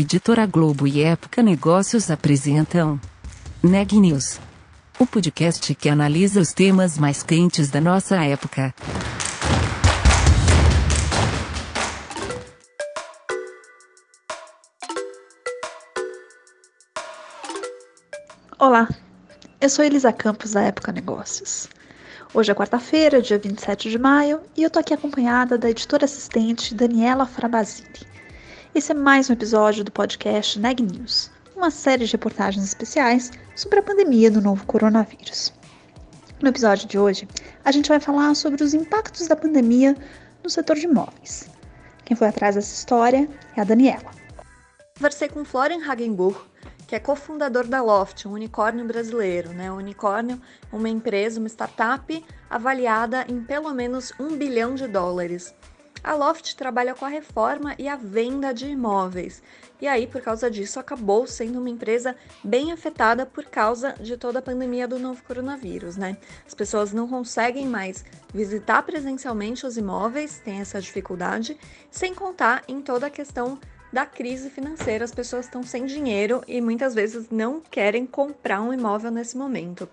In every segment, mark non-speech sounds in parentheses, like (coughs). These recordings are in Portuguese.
Editora Globo e Época Negócios apresentam Neg News, o podcast que analisa os temas mais quentes da nossa época. Olá, eu sou Elisa Campos da Época Negócios. Hoje é quarta-feira, dia 27 de maio, e eu tô aqui acompanhada da editora assistente Daniela Frabasini. Esse é mais um episódio do podcast Neg News, uma série de reportagens especiais sobre a pandemia do novo coronavírus. No episódio de hoje, a gente vai falar sobre os impactos da pandemia no setor de imóveis. Quem foi atrás dessa história é a Daniela. Conversei com Florian Hagenburg, que é cofundador da Loft, um unicórnio brasileiro. Né? O unicórnio uma empresa, uma startup avaliada em pelo menos um bilhão de dólares. A Loft trabalha com a reforma e a venda de imóveis. E aí, por causa disso, acabou sendo uma empresa bem afetada por causa de toda a pandemia do novo coronavírus, né? As pessoas não conseguem mais visitar presencialmente os imóveis, tem essa dificuldade, sem contar em toda a questão da crise financeira. As pessoas estão sem dinheiro e muitas vezes não querem comprar um imóvel nesse momento.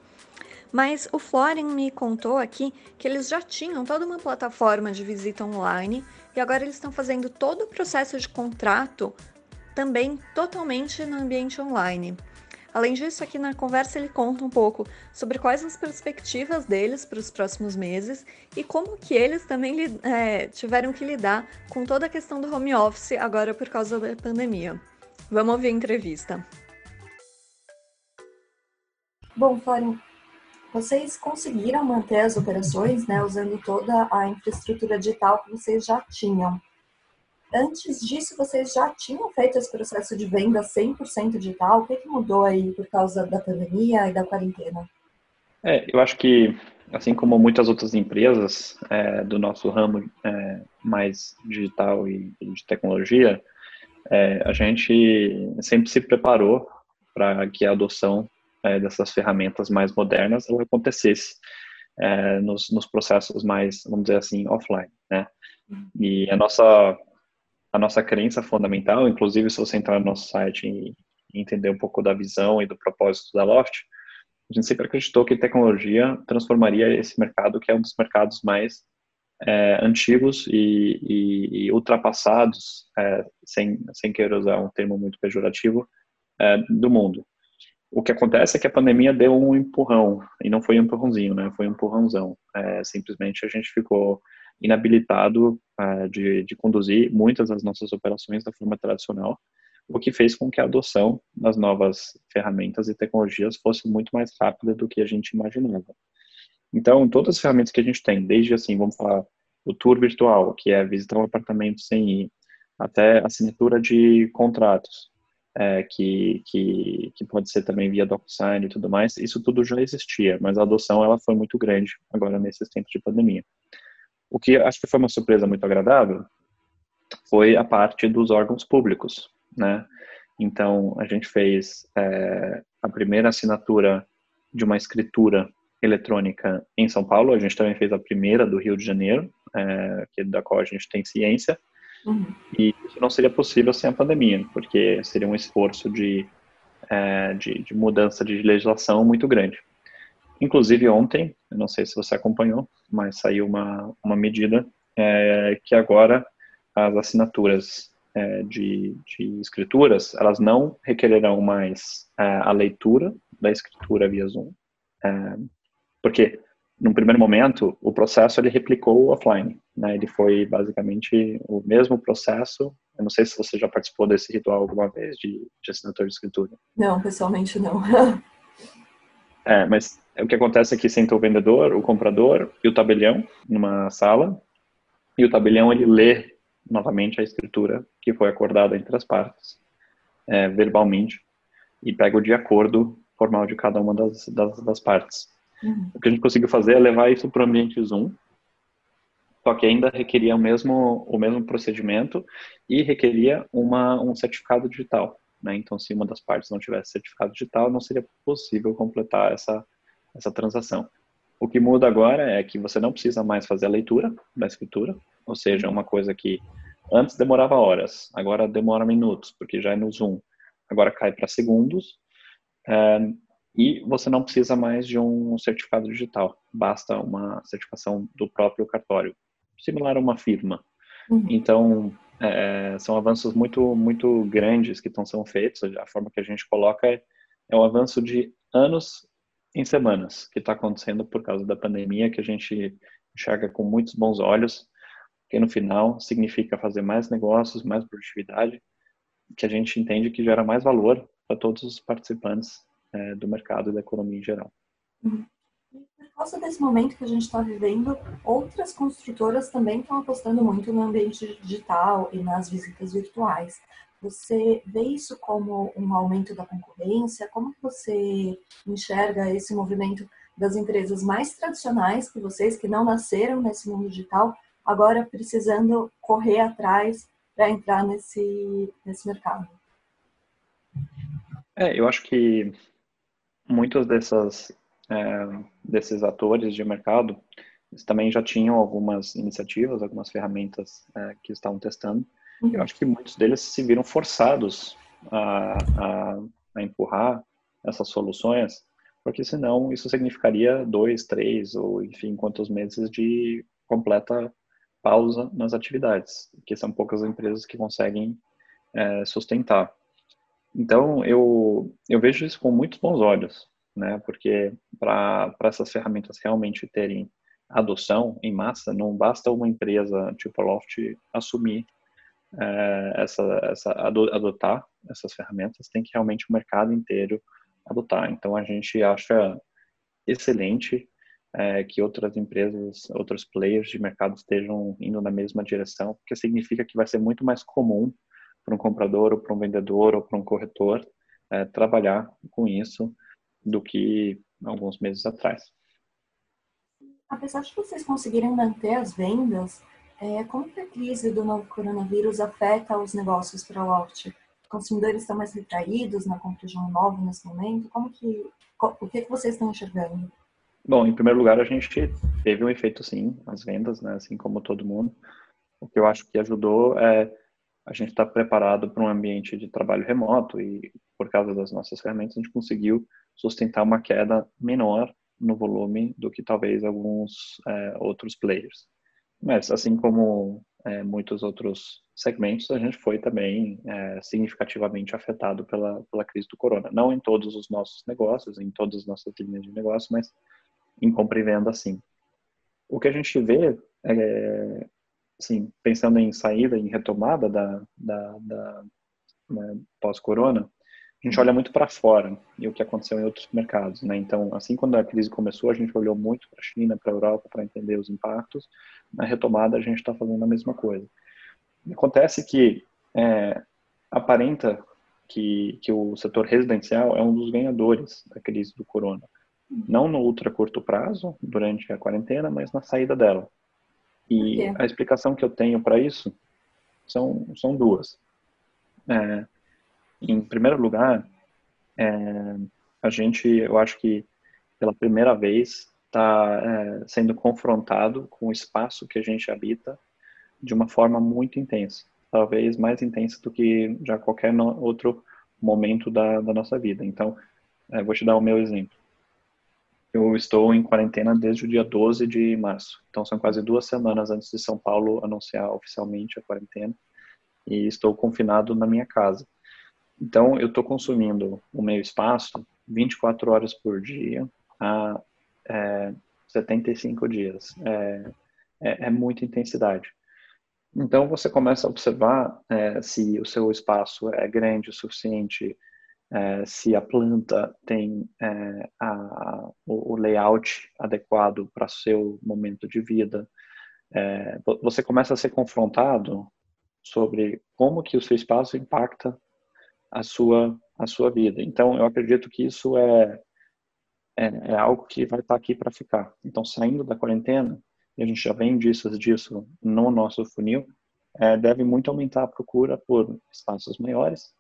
Mas o Florian me contou aqui que eles já tinham toda uma plataforma de visita online e agora eles estão fazendo todo o processo de contrato também totalmente no ambiente online. Além disso, aqui na conversa ele conta um pouco sobre quais as perspectivas deles para os próximos meses e como que eles também é, tiveram que lidar com toda a questão do home office agora por causa da pandemia. Vamos ouvir a entrevista. Bom, Florian, vocês conseguiram manter as operações, né, usando toda a infraestrutura digital que vocês já tinham. Antes disso, vocês já tinham feito esse processo de venda 100% digital? O que, que mudou aí por causa da pandemia e da quarentena? É, eu acho que, assim como muitas outras empresas é, do nosso ramo é, mais digital e, e de tecnologia, é, a gente sempre se preparou para que a adoção é, dessas ferramentas mais modernas ela acontecesse é, nos, nos, processos mais, vamos dizer assim, offline, né? E a nossa a nossa crença fundamental, inclusive se você entrar no nosso site e entender um pouco da visão e do propósito da Loft, a gente sempre acreditou que tecnologia transformaria esse mercado, que é um dos mercados mais é, antigos e, e, e ultrapassados, é, sem, sem querer usar um termo muito pejorativo, é, do mundo. O que acontece é que a pandemia deu um empurrão, e não foi um empurrãozinho, né? Foi um empurrãozão. É, simplesmente a gente ficou inabilitado é, de, de conduzir muitas das nossas operações da forma tradicional, o que fez com que a adoção das novas ferramentas e tecnologias fosse muito mais rápida do que a gente imaginava. Então, todas as ferramentas que a gente tem, desde assim, vamos falar, o tour virtual, que é visitar um apartamento sem ir, até assinatura de contratos, é, que, que, que pode ser também via DocuSign e tudo mais, isso tudo já existia, mas a adoção ela foi muito grande agora nesses tempos de pandemia. O que acho que foi uma surpresa muito agradável foi a parte dos órgãos públicos, né? Então, a gente fez é, a primeira assinatura de uma escritura eletrônica em São Paulo, a gente também fez a primeira do Rio de Janeiro, é, da qual a gente tem ciência, Uhum. E isso não seria possível sem a pandemia, porque seria um esforço de, é, de, de, mudança de legislação muito grande. Inclusive ontem, não sei se você acompanhou, mas saiu uma, uma medida é, que agora as assinaturas é, de, de escrituras, elas não requererão mais é, a leitura da escritura via Zoom, é, porque num primeiro momento, o processo ele replicou o offline, né? Ele foi basicamente o mesmo processo. Eu não sei se você já participou desse ritual alguma vez de, de assinatura de escritura. Não, pessoalmente não. (laughs) é, mas o que acontece é que senta o vendedor, o comprador e o tabelião numa sala, e o tabelião ele lê novamente a escritura que foi acordada entre as partes, é, verbalmente, e pega o de acordo formal de cada uma das, das, das partes. Uhum. O que a gente conseguiu fazer é levar isso para o ambiente Zoom, só que ainda requeria o mesmo, o mesmo procedimento e requeria uma, um certificado digital. Né? Então, se uma das partes não tivesse certificado digital, não seria possível completar essa, essa transação. O que muda agora é que você não precisa mais fazer a leitura da escritura, ou seja, uma coisa que Antes demorava horas, agora demora minutos, porque já é no Zoom. Agora cai para segundos. É, e você não precisa mais de um certificado digital, basta uma certificação do próprio cartório, similar a uma firma. Uhum. Então, é, são avanços muito, muito grandes que estão sendo feitos. A forma que a gente coloca é, é um avanço de anos em semanas que está acontecendo por causa da pandemia, que a gente enxerga com muitos bons olhos, que no final significa fazer mais negócios, mais produtividade, que a gente entende que gera mais valor para todos os participantes é, do mercado e da economia em geral. Uhum. Por causa desse momento que a gente está vivendo, outras construtoras também estão apostando muito no ambiente digital e nas visitas virtuais. Você vê isso como um aumento da concorrência? Como você enxerga esse movimento das empresas mais tradicionais que vocês, que não nasceram nesse mundo digital, agora precisando correr atrás para entrar nesse, nesse mercado? É, eu acho que muitos dessas, é, desses atores de mercado também já tinham algumas iniciativas, algumas ferramentas é, que estavam testando. Uhum. Eu acho que muitos deles se viram forçados a, a, a, empurrar essas soluções, porque senão isso significaria dois, três ou enfim quantos meses de completa pausa nas atividades, que são poucas empresas que conseguem é, sustentar. Então, eu, eu vejo isso com muitos bons olhos, né? Porque para essas ferramentas realmente terem adoção em massa, não basta uma empresa tipo a Loft assumir é, essa, essa adotar essas ferramentas, tem que realmente o mercado inteiro adotar. Então, a gente acha excelente é, que outras empresas, outros players de mercado estejam indo na mesma direção, porque significa que vai ser muito mais comum para um comprador ou para um vendedor ou para um corretor é, trabalhar com isso do que alguns meses atrás. Apesar de vocês conseguirem manter as vendas, é, como que a crise do novo coronavírus afeta os negócios para o Loft? Os consumidores estão mais retraídos na compra de um imóvel nesse momento? Como que, o que, que vocês estão enxergando? Bom, em primeiro lugar, a gente teve um efeito sim, as vendas, né, assim como todo mundo. O que eu acho que ajudou é a gente estar tá preparado para um ambiente de trabalho remoto e por causa das nossas ferramentas a gente conseguiu sustentar uma queda menor no volume do que talvez alguns é, outros players. Mas assim como é, muitos outros segmentos, a gente foi também é, significativamente afetado pela, pela crise do corona. Não em todos os nossos negócios, em todas as nossas linhas de negócio, mas em compra e venda, sim. O que a gente vê é, assim, pensando em saída, em retomada da, da, da né, pós-corona, a gente olha muito para fora e o que aconteceu em outros mercados, né? Então, assim quando a crise começou, a gente olhou muito para a China, para a Europa, para entender os impactos. Na retomada, a gente está fazendo a mesma coisa. Acontece que é, aparenta que, que o setor residencial é um dos ganhadores da crise do corona. Não no ultra curto prazo, durante a quarentena, mas na saída dela. E a explicação que eu tenho para isso são, são duas. É, em primeiro lugar, é, a gente, eu acho que pela primeira vez está é, sendo confrontado com o espaço que a gente habita de uma forma muito intensa, talvez mais intensa do que já qualquer outro momento da, da nossa vida. Então, é, vou te dar o meu exemplo. Eu estou em quarentena desde o dia 12 de março. Então, são quase duas semanas antes de São Paulo anunciar oficialmente a quarentena. E estou confinado na minha casa. Então, eu estou consumindo o meu espaço 24 horas por dia há é, 75 dias. É, é, é, muita intensidade. Então, você começa a observar é, se o seu espaço é grande o suficiente é, se a planta tem é, a, o, layout adequado para seu momento de vida. É, você começa a ser confrontado sobre como que o seu espaço impacta a sua a sua vida. Então, eu acredito que isso é é, é algo que vai estar aqui para ficar. Então, saindo da quarentena, e a gente já vem disso disso no nosso funil, é, deve muito aumentar a procura por espaços maiores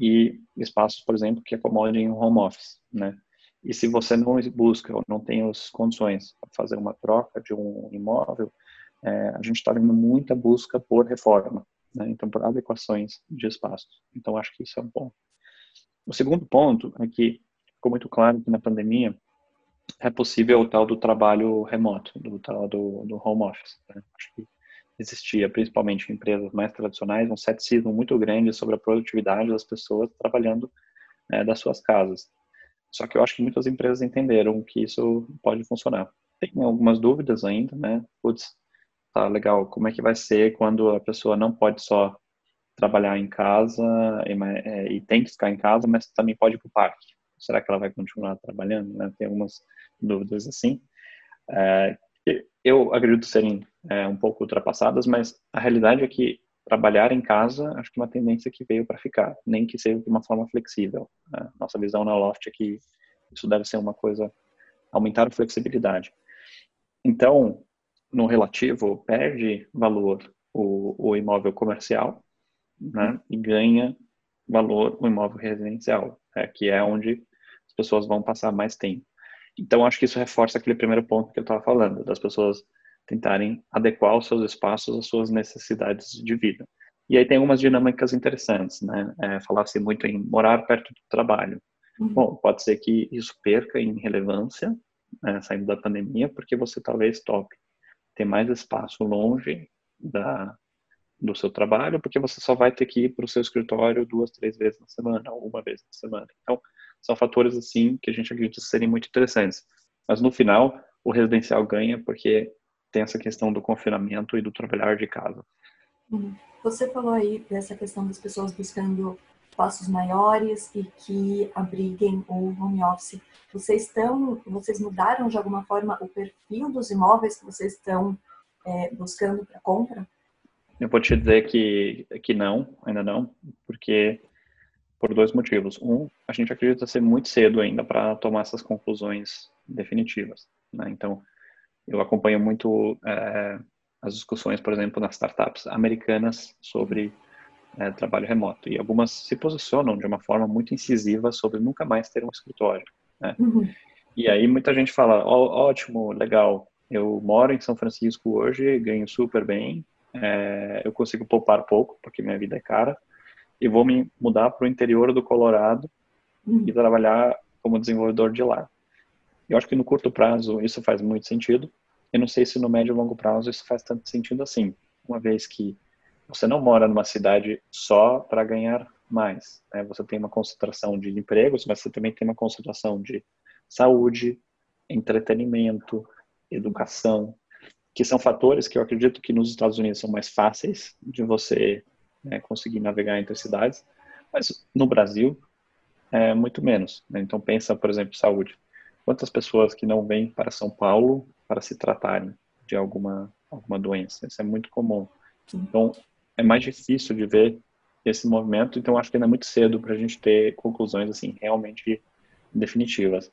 e espaços, por exemplo, que acomodem o home office, né? E se você não busca ou não tem as condições para fazer uma troca de um imóvel, é, a gente está vendo muita busca por reforma. né? então por adequações de espaços. Então acho que isso é um ponto. O segundo ponto é que ficou muito claro que na pandemia é possível o tal do trabalho remoto, do tal do, do home office. Né? Acho que existia, principalmente em empresas mais tradicionais, um ceticismo muito grande sobre a produtividade das pessoas trabalhando né, das suas casas. Só que eu acho que muitas empresas entenderam que isso pode funcionar. Tem algumas dúvidas ainda, né? Putz, tá legal, como é que vai ser quando a pessoa não pode só trabalhar em casa e, é, e tem que ficar em casa, mas também pode ir para o parque? Será que ela vai continuar trabalhando? Né? Tem algumas dúvidas assim. É, eu acredito serem é, um pouco ultrapassadas, mas a realidade é que trabalhar em casa, acho que é uma tendência que veio para ficar, nem que seja de uma forma flexível. Né? Nossa visão na Loft é que isso deve ser uma coisa, aumentar a flexibilidade. Então, no relativo, perde valor o, o imóvel comercial né? e ganha valor o imóvel residencial, é, que é onde as pessoas vão passar mais tempo. Então, acho que isso reforça aquele primeiro ponto que eu estava falando, das pessoas tentarem adequar os seus espaços às suas necessidades de vida. E aí tem algumas dinâmicas interessantes, né? É, Falar-se muito em morar perto do trabalho. Uhum. Bom, pode ser que isso perca em relevância, né, saindo da pandemia, porque você talvez toque ter mais espaço longe da, do seu trabalho, porque você só vai ter que ir para o seu escritório duas, três vezes na semana, ou uma vez na semana. Então, são fatores assim que a gente acredita serem muito interessantes. Mas no final, o residencial ganha porque tem essa questão do confinamento e do trabalhar de casa. Uhum. Você falou aí dessa questão das pessoas buscando espaços maiores e que abriguem o home office. Vocês estão, vocês mudaram de alguma forma o perfil dos imóveis que vocês estão é, buscando para compra? Eu vou te dizer que, que não, ainda não, porque por dois motivos. Um, a gente acredita ser muito cedo ainda para tomar essas conclusões definitivas. Né? Então, eu acompanho muito é, as discussões, por exemplo, nas startups americanas sobre é, trabalho remoto. E algumas se posicionam de uma forma muito incisiva sobre nunca mais ter um escritório. Né? Uhum. E aí muita gente fala, Ó, ótimo, legal, eu moro em São Francisco hoje, ganho super bem, é, eu consigo poupar pouco, porque minha vida é cara, e vou me mudar para o interior do Colorado uhum. e trabalhar como desenvolvedor de lá. Eu acho que no curto prazo isso faz muito sentido. Eu não sei se no médio e longo prazo isso faz tanto sentido assim, uma vez que você não mora numa cidade só para ganhar mais. Né? Você tem uma concentração de empregos, mas você também tem uma concentração de saúde, entretenimento, educação, que são fatores que eu acredito que nos Estados Unidos são mais fáceis de você né, conseguir navegar entre cidades, mas no Brasil é muito menos. Né? Então pensa, por exemplo, saúde. Quantas pessoas que não vêm para São Paulo para se tratarem de alguma alguma doença? Isso é muito comum. Então é mais difícil de ver esse movimento. Então acho que ainda é muito cedo para a gente ter conclusões assim realmente definitivas.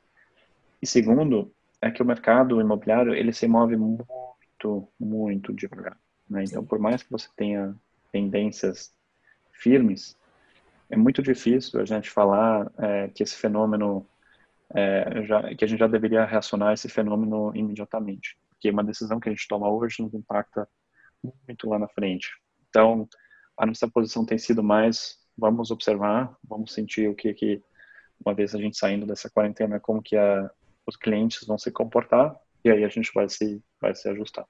E segundo é que o mercado imobiliário ele se move muito muito devagar. Né? Então por mais que você tenha tendências firmes, é muito difícil a gente falar é, que esse fenômeno, é, já, que a gente já deveria reacionar esse fenômeno imediatamente, porque uma decisão que a gente toma hoje nos impacta muito lá na frente. Então, a nossa posição tem sido mais, vamos observar, vamos sentir o que, que uma vez a gente saindo dessa quarentena, como que a, os clientes vão se comportar, e aí a gente vai se, vai se ajustar.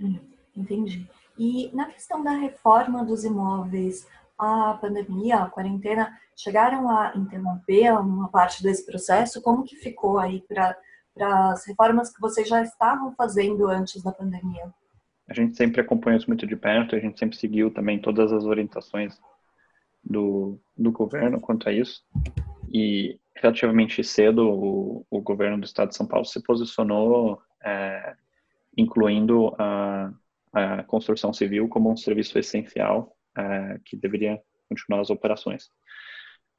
Hum, entendi. E na questão da reforma dos imóveis, a pandemia, a quarentena, chegaram a interromper uma parte desse processo? Como que ficou aí para as reformas que vocês já estavam fazendo antes da pandemia? A gente sempre acompanhou isso muito de perto, a gente sempre seguiu também todas as orientações do, do governo quanto a isso. E relativamente cedo, o, o governo do estado de São Paulo se posicionou, é, incluindo a a construção civil como um serviço essencial é, que deveria continuar as operações.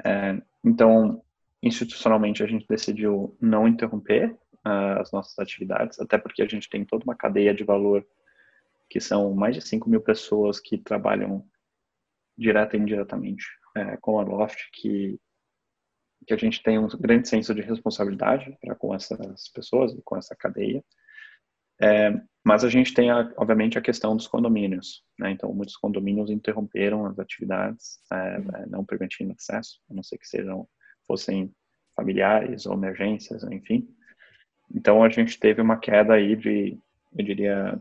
É, então, institucionalmente, a gente decidiu não interromper uh, as nossas atividades, até porque a gente tem toda uma cadeia de valor que são mais de 5 mil pessoas que trabalham direta e indiretamente é, com a Loft, que, que a gente tem um grande senso de responsabilidade para com essas pessoas e com essa cadeia. É, mas a gente tem, a, obviamente, a questão dos condomínios. Né? Então, muitos condomínios interromperam as atividades, é, é, não permitindo acesso, a não ser que sejam fossem familiares ou emergências, enfim. Então, a gente teve uma queda aí de, eu diria,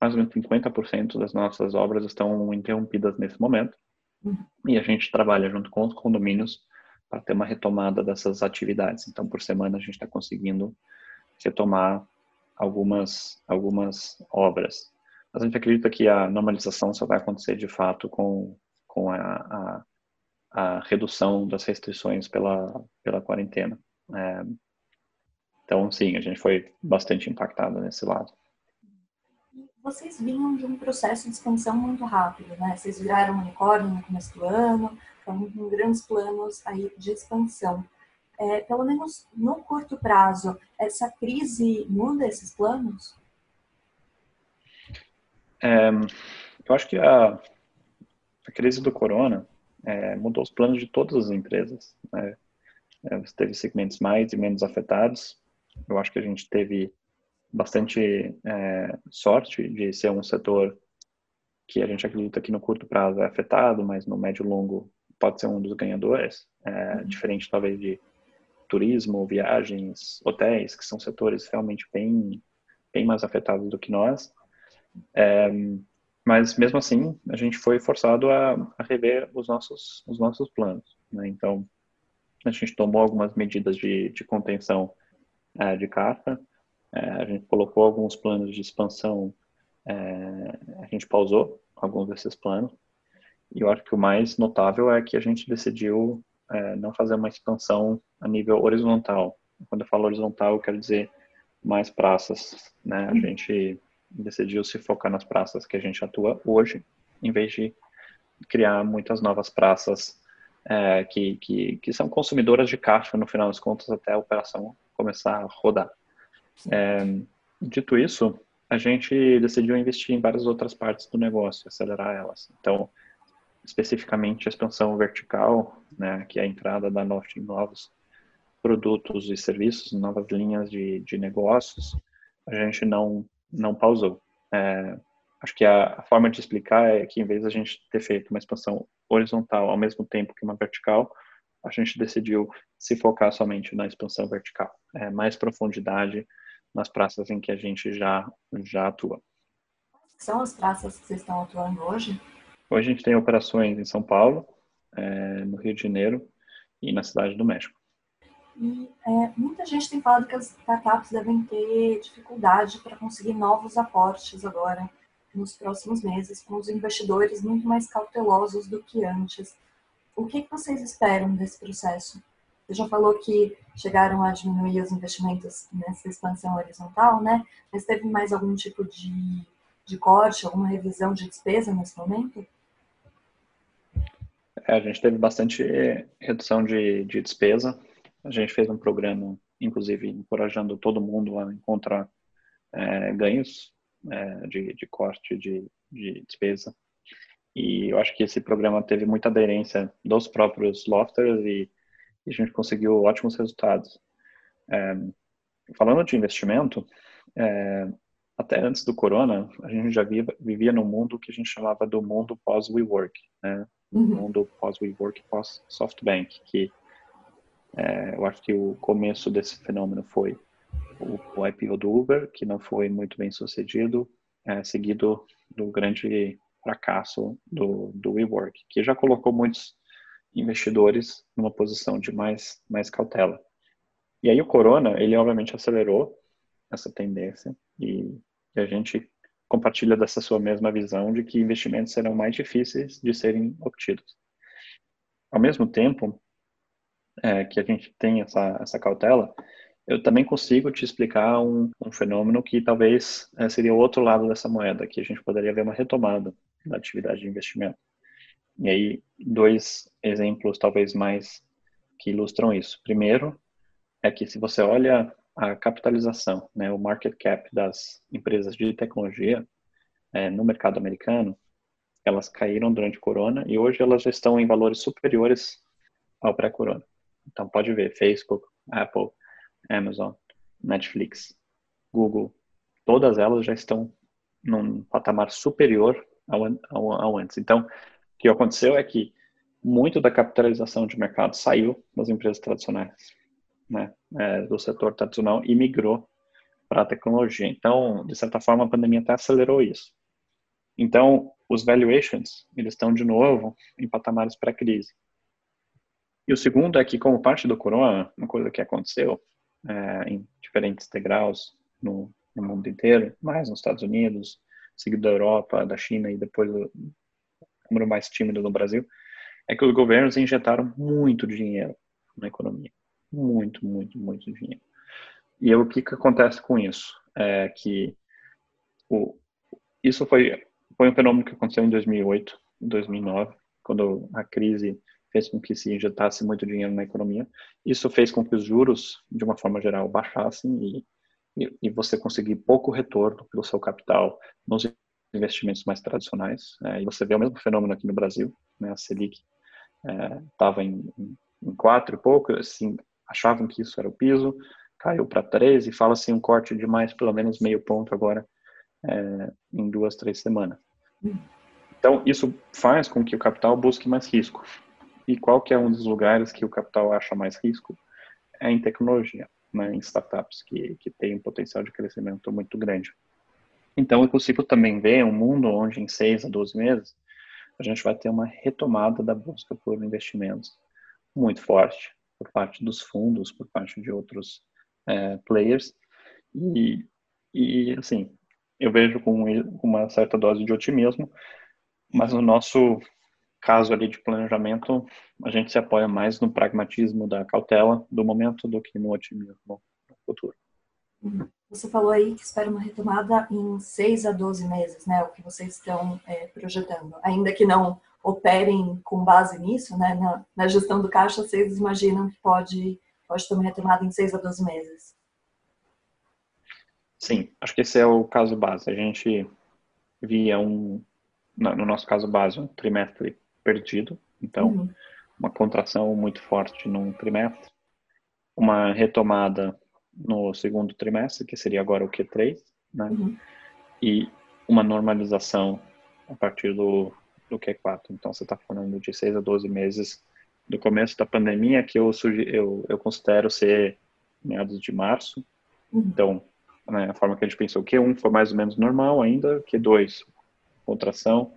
mais ou menos 50% das nossas obras estão interrompidas nesse momento. Uhum. E a gente trabalha junto com os condomínios para ter uma retomada dessas atividades. Então, por semana, a gente está conseguindo retomar algumas, algumas obras. Mas a gente acredita que a normalização só vai acontecer de fato com, com a, a, a redução das restrições pela, pela quarentena. É, então, sim, a gente foi bastante impactado nesse lado. Vocês vinham de um processo de expansão muito rápido, né? Vocês viraram unicórnio no começo do ano, com grandes planos aí de expansão é, pelo menos no curto prazo, essa crise muda esses planos? É, eu acho que a, a crise do corona é, mudou os planos de todas as empresas. Né? É, você teve segmentos mais e menos afetados. Eu acho que a gente teve bastante é, sorte de ser um setor que a gente acredita que no curto prazo é afetado, mas no médio e longo pode ser um dos ganhadores, é, uhum. diferente talvez de turismo, viagens, hotéis, que são setores realmente bem, bem mais afetados do que nós. É, mas mesmo assim, a gente foi forçado a, a rever os nossos, os nossos planos. Né? Então, a gente tomou algumas medidas de, de contenção é, de carta, é, a gente colocou alguns planos de expansão, é, a gente pausou alguns desses planos. E eu acho que o mais notável é que a gente decidiu é, não fazer uma expansão a nível horizontal. Quando eu falo horizontal, eu quero dizer mais praças. Né? A gente decidiu se focar nas praças que a gente atua hoje, em vez de criar muitas novas praças é, que, que, que, são consumidoras de caixa, no final das contas, até a operação começar a rodar. É, dito isso, a gente decidiu investir em várias outras partes do negócio, acelerar elas. Então, especificamente a expansão vertical, né, que é a entrada da Norte em novos produtos e serviços, novas linhas de, de negócios, a gente não, não pausou. É, acho que a, a, forma de explicar é que, em vez de a gente ter feito uma expansão horizontal ao mesmo tempo que uma vertical, a gente decidiu se focar somente na expansão vertical, é, mais profundidade nas praças em que a gente já, já atua. São as praças que vocês estão atuando hoje? Hoje a gente tem operações em São Paulo, é, no Rio de Janeiro e na Cidade do México. E é, muita gente tem falado que as startups devem ter dificuldade para conseguir novos aportes agora, nos próximos meses, com os investidores muito mais cautelosos do que antes. O que, que vocês esperam desse processo? Você já falou que chegaram a diminuir os investimentos nessa expansão horizontal, né? Mas teve mais algum tipo de, de corte, alguma revisão de despesa nesse momento? É, a gente teve bastante redução de, de despesa. A gente fez um programa, inclusive, encorajando todo mundo a encontrar é, ganhos é, de, de corte de, de despesa. E eu acho que esse programa teve muita aderência dos próprios lofters e, e a gente conseguiu ótimos resultados. É, falando de investimento, é, até antes do corona, a gente já vivia, vivia no mundo que a gente chamava do mundo pós-WeWork, né? Uhum. mundo pós-WeWork, pós-SoftBank, que é, eu acho que o começo desse fenômeno foi o, o IPO do Uber, que não foi muito bem sucedido, é, seguido do grande fracasso do, do WeWork, que já colocou muitos investidores numa posição de mais, mais cautela. E aí o Corona, ele obviamente acelerou essa tendência e a gente compartilha dessa sua mesma visão de que investimentos serão mais difíceis de serem obtidos. Ao mesmo tempo é, que a gente tem essa, essa cautela, eu também consigo te explicar um, um fenômeno que talvez é, seria o outro lado dessa moeda, que a gente poderia ver uma retomada da atividade de investimento. E aí, dois exemplos talvez mais que ilustram isso. Primeiro, é que se você olha a capitalização, né, o market cap das empresas de tecnologia é, no mercado americano, elas caíram durante o corona e hoje elas já estão em valores superiores ao pré-corona. Então pode ver Facebook, Apple, Amazon, Netflix, Google, todas elas já estão num patamar superior ao, ao, ao antes. Então, o que aconteceu é que muito da capitalização de mercado saiu das empresas tradicionais, né, é, do setor tradicional e migrou para a tecnologia. Então, de certa forma, a pandemia até acelerou isso. Então, os valuations, eles estão de novo em patamares pré-crise. E o segundo é que, como parte do corona, uma coisa que aconteceu é, em diferentes degraus no, no, mundo inteiro, mais nos Estados Unidos, seguido da Europa, da China e depois o número mais tímido no Brasil, é que os governos injetaram muito dinheiro na economia. Muito, muito, muito dinheiro. E o que, que acontece com isso? É que o, isso foi, foi um fenômeno que aconteceu em 2008, 2009, quando a crise fez com que se injetasse muito dinheiro na economia. Isso fez com que os juros, de uma forma geral, baixassem e, e, e você conseguir pouco retorno pelo seu capital nos investimentos mais tradicionais. É, e você vê o mesmo fenômeno aqui no Brasil, né? A Selic estava é, em, em, em quatro e pouco, assim, achavam que isso era o piso, caiu para três e fala assim um corte de mais pelo menos meio ponto agora é, em duas, três semanas. Então, isso faz com que o capital busque mais risco. E qual que é um dos lugares que o capital acha mais risco? É em tecnologia, né, em startups, que, que tem um potencial de crescimento muito grande. Então, é possível também ver um mundo onde em seis a 12 meses a gente vai ter uma retomada da busca por investimentos muito forte por parte dos fundos, por parte de outros é, players. E, e, assim, eu vejo com uma certa dose de otimismo, mas no nosso caso ali de planejamento, a gente se apoia mais no pragmatismo da cautela do momento do que no otimismo no futuro. Você falou aí que espera uma retomada em 6 a 12 meses, né? O que vocês estão é, projetando. Ainda que não operem com base nisso, né? Na, na, gestão do caixa, vocês imaginam que pode, pode ter uma retomada em 6 a 12 meses? Sim, acho que esse é o caso base. A gente via um, no nosso caso base, um trimestre perdido. Então, uhum. uma contração muito forte num trimestre, uma retomada no segundo trimestre, que seria agora o Q3, né? Uhum. E uma normalização a partir do, do Q4. Então, você está falando de 6 a 12 meses do começo da pandemia, que eu, eu, eu considero ser meados de março. Uhum. Então, né, a forma que a gente pensou, Q1 foi mais ou menos normal ainda, Q2, contração,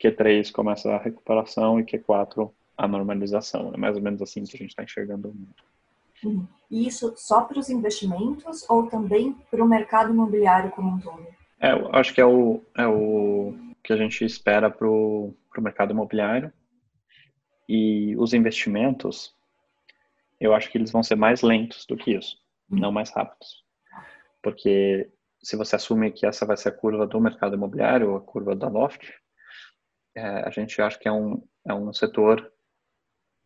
Q3 começa a recuperação e Q4 a normalização. É mais ou menos assim que a gente está enxergando o mundo. Uhum. E isso só para os investimentos ou também para o mercado imobiliário como um todo? É, eu acho que é o, é o que a gente espera para o mercado imobiliário. E os investimentos, eu acho que eles vão ser mais lentos do que isso, uhum. não mais rápidos. Porque se você assume que essa vai ser a curva do mercado imobiliário, a curva da Loft, é, a gente acha que é um, é um setor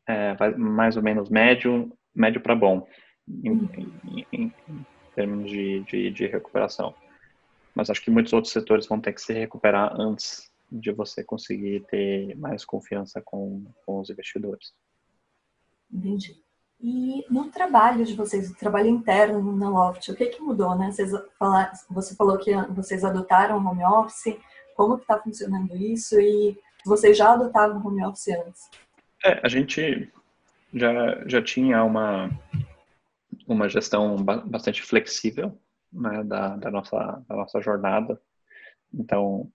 é, mais ou menos médio, médio para bom, em, em, em, termos de, de, de, recuperação. Mas acho que muitos outros setores vão ter que se recuperar antes de você conseguir ter mais confiança com, com os investidores. Entendi. E no trabalho de vocês, o trabalho interno na Loft, o que, que mudou, né? Vocês falar, você falou que vocês adotaram home office, como que está funcionando isso e vocês já adotavam home office antes? É, a gente já, já tinha uma, uma gestão bastante flexível né, da, da, nossa, da nossa jornada. Então,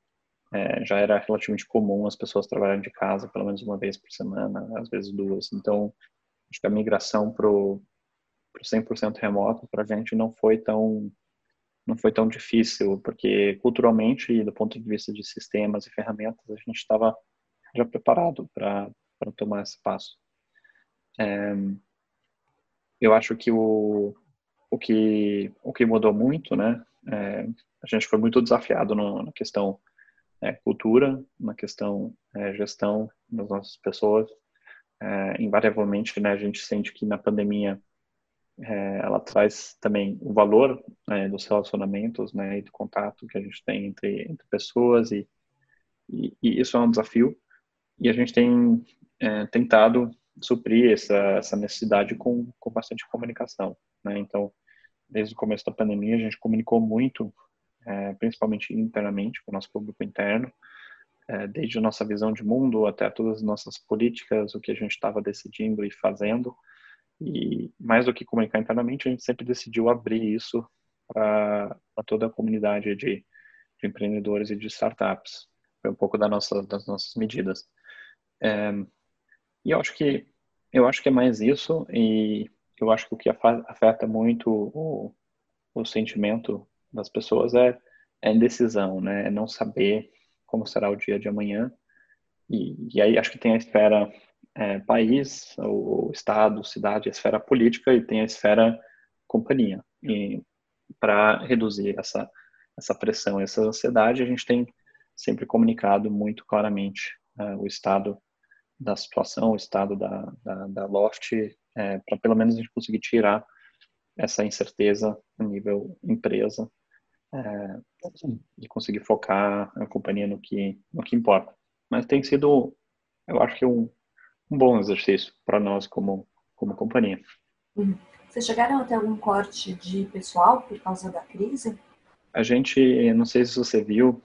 é, já era relativamente comum as pessoas trabalharem de casa pelo menos uma vez por semana, às vezes duas. Então, acho que a migração para o 100% remoto para a gente não foi tão não foi tão difícil, porque culturalmente e do ponto de vista de sistemas e ferramentas, a gente estava já preparado para tomar esse passo. É, eu acho que o, o que o que mudou muito, né? É, a gente foi muito desafiado no, na questão é, cultura, na questão é, gestão das nossas pessoas. É, invariavelmente, né, a gente sente que na pandemia é, ela traz também o valor né, dos relacionamentos, né, e do contato que a gente tem entre, entre pessoas e, e, e isso é um desafio e a gente tem é, tentado suprir essa, essa necessidade com, com bastante comunicação. Né? Então, desde o começo da pandemia, a gente comunicou muito é, principalmente internamente, com o nosso público interno, é, desde a nossa visão de mundo até todas as nossas políticas, o que a gente estava decidindo e fazendo. E mais do que comunicar internamente, a gente sempre decidiu abrir isso para toda a comunidade de, de, empreendedores e de startups. Foi um pouco da nossa, das nossas medidas. É, e eu acho que eu acho que é mais isso e eu acho que o que afeta muito o, o sentimento das pessoas é, é indecisão, né? É não saber como será o dia de amanhã. E, e aí acho que tem a esfera é, país, o estado, cidade, a esfera política e tem a esfera companhia. E para reduzir essa essa pressão, essa ansiedade, a gente tem sempre comunicado muito claramente é, o estado da situação, o estado da, da, da Loft, é, para pelo menos a gente conseguir tirar essa incerteza a nível empresa é, e conseguir focar a companhia no que, no que importa. Mas tem sido, eu acho que um, um bom exercício para nós como, como companhia. Uhum. Vocês chegaram a ter algum corte de pessoal por causa da crise? A gente, não sei se você viu,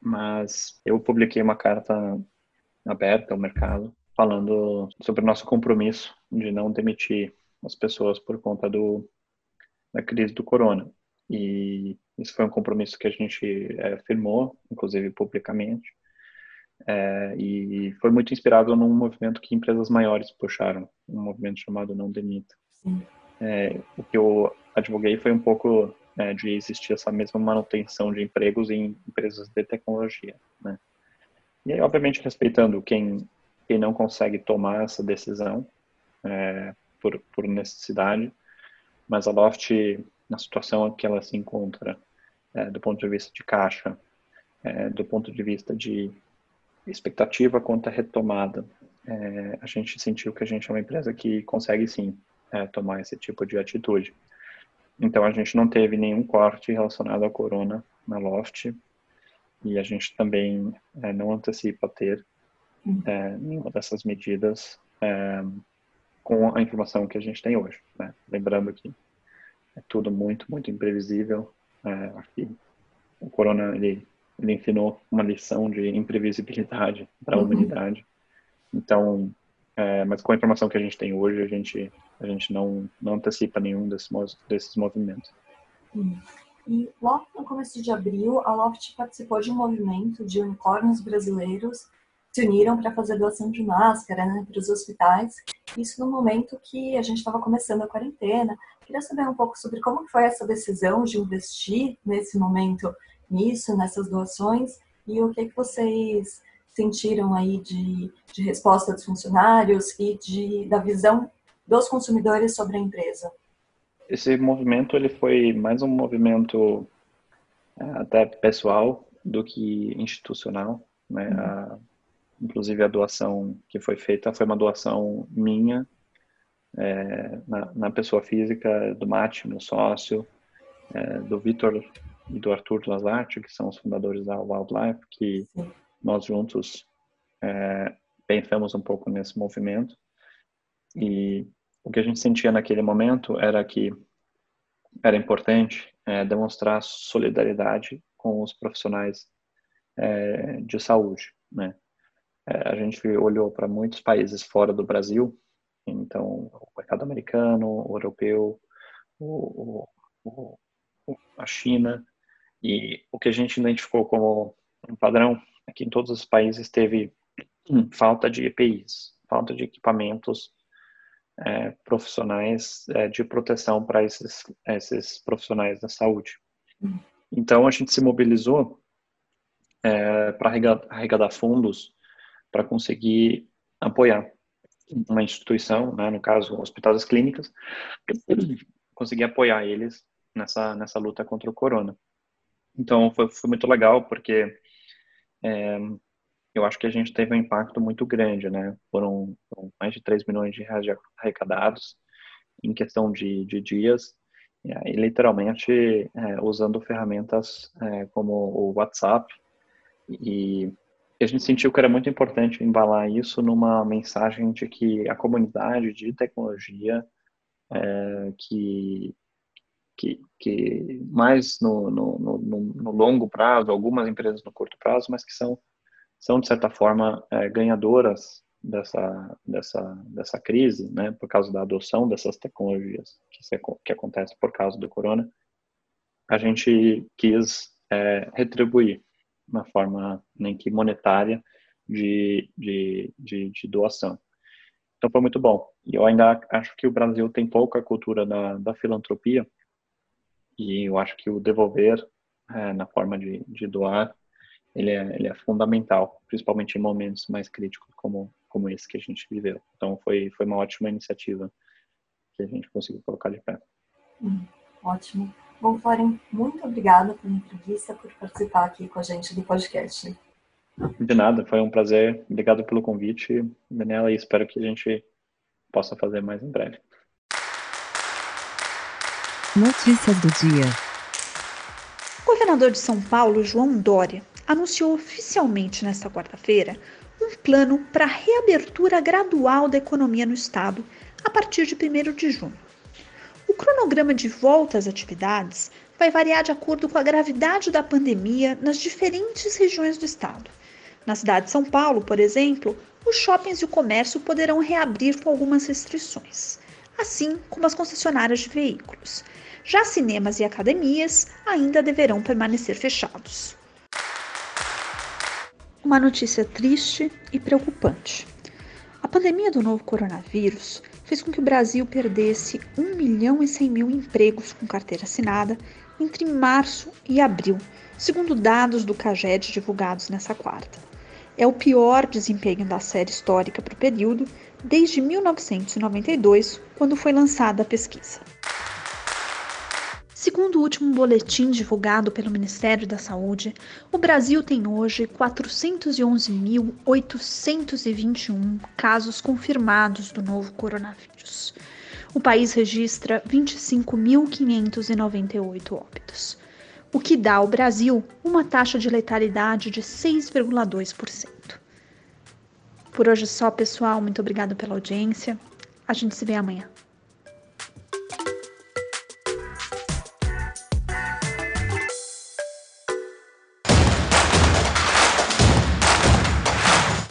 mas eu publiquei uma carta aberta ao mercado falando sobre o nosso compromisso de não demitir as pessoas por conta do, da crise do corona. E isso foi um compromisso que a gente é, firmou, inclusive publicamente, é, e foi muito inspirado num movimento que empresas maiores puxaram, um movimento chamado Não Demita. É, o que eu advoguei foi um pouco é, de existir essa mesma manutenção de empregos em empresas de tecnologia, né? E aí, obviamente, respeitando quem, quem não consegue tomar essa decisão é, por, por necessidade, mas a Loft, na situação que ela se encontra, é, do ponto de vista de caixa, é, do ponto de vista de expectativa quanto à retomada, é, a gente sentiu que a gente é uma empresa que consegue sim é, tomar esse tipo de atitude. Então a gente não teve nenhum corte relacionado ao corona na Loft e a gente também é, não antecipa ter é, nenhuma dessas medidas é, com a informação que a gente tem hoje. Né? Lembrando que é tudo muito, muito imprevisível. Aqui, o corona ele, ele ensinou uma lição de imprevisibilidade para a uhum. humanidade. Então, mas com a informação que a gente tem hoje, a gente a gente não não antecipa nenhum desses desses movimentos. Uhum. E logo no começo de abril, a Loft participou de um movimento de unicórnios brasileiros se uniram para fazer doação de máscara né, para os hospitais. Isso no momento que a gente estava começando a quarentena. Queria saber um pouco sobre como foi essa decisão de investir nesse momento nisso, nessas doações, e o que, que vocês sentiram aí de, de resposta dos funcionários e de, da visão dos consumidores sobre a empresa. Esse movimento ele foi mais um movimento é, até pessoal do que institucional, né? Uhum. A, inclusive a doação que foi feita foi uma doação minha é, na, na, pessoa física do Mate, meu sócio, é, do Vitor e do Arthur Lazarte, que são os fundadores da Wildlife, que Sim. nós juntos é, pensamos um pouco nesse movimento. E o que a gente sentia naquele momento era que era importante é, demonstrar solidariedade com os profissionais é, de saúde, né? É, a gente olhou para muitos países fora do Brasil, então o mercado americano, o europeu, o, o, a China, e o que a gente identificou como um padrão é que em todos os países teve falta de EPIs, falta de equipamentos é, profissionais é, de proteção para esses, esses profissionais da saúde. Então a gente se mobilizou é, para arrecadar fundos para conseguir apoiar uma instituição, né, no caso das Clínicas, (coughs) conseguir apoiar eles nessa nessa luta contra o corona. Então foi, foi muito legal porque é, eu acho que a gente teve um impacto muito grande, né? Foram, foram mais de 3 milhões de reais arrecadados em questão de, de dias, e literalmente é, usando ferramentas é, como o WhatsApp e a gente sentiu que era muito importante embalar isso numa mensagem de que a comunidade de tecnologia é, que, que, que mais no, no, no, no longo prazo, algumas empresas no curto prazo, mas que são, são de certa forma, é, ganhadoras dessa, dessa, dessa crise, né, por causa da adoção dessas tecnologias que, se, que acontece por causa do corona, a gente quis é, retribuir uma forma nem que monetária de, de, de, de, doação. Então foi muito bom. E eu ainda acho que o Brasil tem pouca cultura da, da filantropia e eu acho que o devolver é, na forma de, de doar ele é, ele é fundamental, principalmente em momentos mais críticos como como esse que a gente viveu. Então foi foi uma ótima iniciativa que a gente conseguiu colocar de pé. Hum, ótimo. Bom, Florian, muito obrigada pela entrevista, por participar aqui com a gente do podcast. De nada, foi um prazer. Obrigado pelo convite, Daniela, e espero que a gente possa fazer mais em breve. Notícias do dia. O governador de São Paulo, João Dória, anunciou oficialmente nesta quarta-feira um plano para a reabertura gradual da economia no estado a partir de 1 de junho. O cronograma de volta às atividades vai variar de acordo com a gravidade da pandemia nas diferentes regiões do estado. Na cidade de São Paulo, por exemplo, os shoppings e o comércio poderão reabrir com algumas restrições, assim como as concessionárias de veículos. Já cinemas e academias ainda deverão permanecer fechados. Uma notícia triste e preocupante. A pandemia do novo coronavírus fez com que o Brasil perdesse 1 milhão e 100 mil empregos com carteira assinada entre março e abril, segundo dados do CAGED divulgados nessa quarta. É o pior desempenho da série histórica para o período desde 1992, quando foi lançada a pesquisa. Segundo o último boletim divulgado pelo Ministério da Saúde, o Brasil tem hoje 411.821 casos confirmados do novo coronavírus. O país registra 25.598 óbitos, o que dá ao Brasil uma taxa de letalidade de 6,2%. Por hoje é só, pessoal. Muito obrigado pela audiência. A gente se vê amanhã.